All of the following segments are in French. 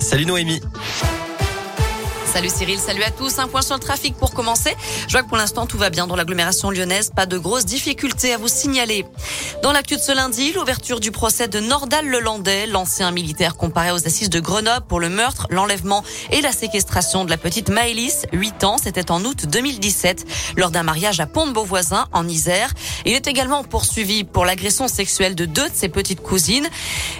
Salut Noémie. Salut Cyril, salut à tous. Un point sur le trafic pour commencer. Je vois que pour l'instant tout va bien dans l'agglomération lyonnaise. Pas de grosses difficultés à vous signaler. Dans l'actu de ce lundi, l'ouverture du procès de Nordal Lelandais, l'ancien militaire comparé aux assises de Grenoble pour le meurtre, l'enlèvement et la séquestration de la petite Maëlys, 8 ans. C'était en août 2017 lors d'un mariage à Pont-de-Beauvoisin en Isère. Il est également poursuivi pour l'agression sexuelle de deux de ses petites cousines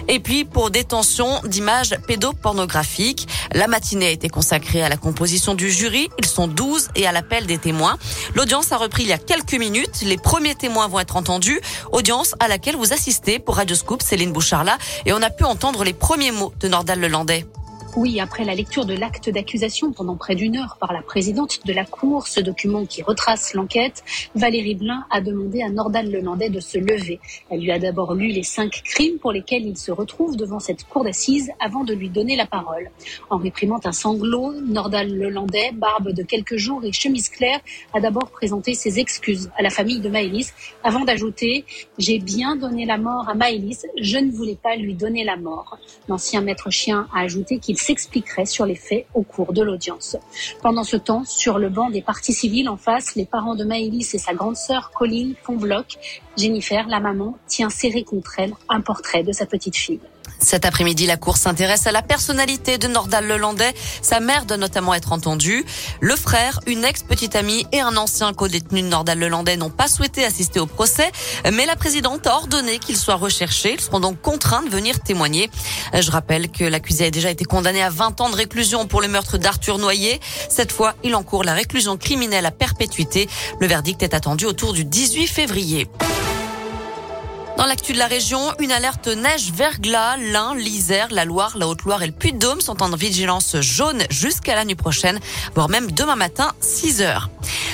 et puis pour détention d'images pédopornographiques. La matinée a été consacrée à la composition du jury. Ils sont 12 et à l'appel des témoins. L'audience a repris il y a quelques minutes. Les premiers témoins vont être entendus. Audience à laquelle vous assistez pour Radio Scoop, Céline Boucharla. Et on a pu entendre les premiers mots de Nordal Lelandais. Oui, après la lecture de l'acte d'accusation pendant près d'une heure par la présidente de la Cour, ce document qui retrace l'enquête, Valérie Blin a demandé à Nordal Lelandais de se lever. Elle lui a d'abord lu les cinq crimes pour lesquels il se retrouve devant cette cour d'assises avant de lui donner la parole. En réprimant un sanglot, Nordal Lelandais, barbe de quelques jours et chemise claire, a d'abord présenté ses excuses à la famille de Maëlys avant d'ajouter « J'ai bien donné la mort à Maëlys, je ne voulais pas lui donner la mort ». L'ancien maître chien a ajouté qu'il s'expliquerait sur les faits au cours de l'audience. Pendant ce temps, sur le banc des parties civiles en face, les parents de Maëlys et sa grande sœur Colline font bloc. Jennifer, la maman, tient serré contre elle un portrait de sa petite fille. Cet après-midi, la Cour s'intéresse à la personnalité de Nordal Lelandais. Sa mère doit notamment être entendue. Le frère, une ex-petite amie et un ancien co-détenu de Nordal Lelandais n'ont pas souhaité assister au procès, mais la présidente a ordonné qu'ils soient recherchés. Ils seront donc contraints de venir témoigner. Je rappelle que l'accusé a déjà été condamné à 20 ans de réclusion pour le meurtre d'Arthur Noyer. Cette fois, il encourt la réclusion criminelle à perpétuité. Le verdict est attendu autour du 18 février. Dans l'actu de la région, une alerte neige verglas, l'Ain, l'Isère, la Loire, la Haute-Loire et le Puy-de-Dôme sont en vigilance jaune jusqu'à la nuit prochaine, voire même demain matin, 6 heures.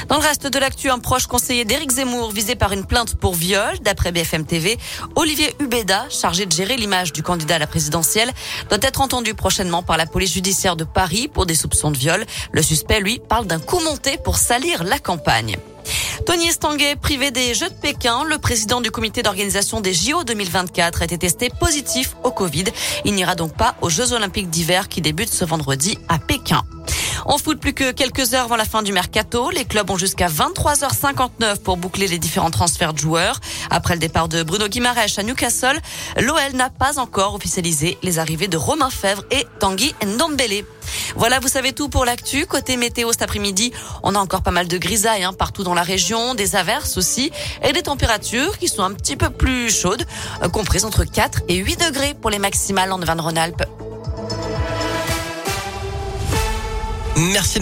Dans le reste de l'actu, un proche conseiller d'Éric Zemmour visé par une plainte pour viol. D'après BFM TV, Olivier Hubeda, chargé de gérer l'image du candidat à la présidentielle, doit être entendu prochainement par la police judiciaire de Paris pour des soupçons de viol. Le suspect, lui, parle d'un coup monté pour salir la campagne. Tony Estanguet, privé des Jeux de Pékin, le président du comité d'organisation des JO 2024 a été testé positif au Covid. Il n'ira donc pas aux Jeux olympiques d'hiver qui débutent ce vendredi à Pékin. On fout plus que quelques heures avant la fin du mercato. Les clubs ont jusqu'à 23h59 pour boucler les différents transferts de joueurs. Après le départ de Bruno Guimaraes à Newcastle, l'OL n'a pas encore officialisé les arrivées de Romain Fèvre et Tanguy Ndombele. Voilà, vous savez tout pour l'actu. Côté météo cet après-midi, on a encore pas mal de grisailles hein, partout dans la région, des averses aussi, et des températures qui sont un petit peu plus chaudes, euh, comprises entre 4 et 8 degrés pour les maximales en Auvergne-Rhône-Alpes. Merci.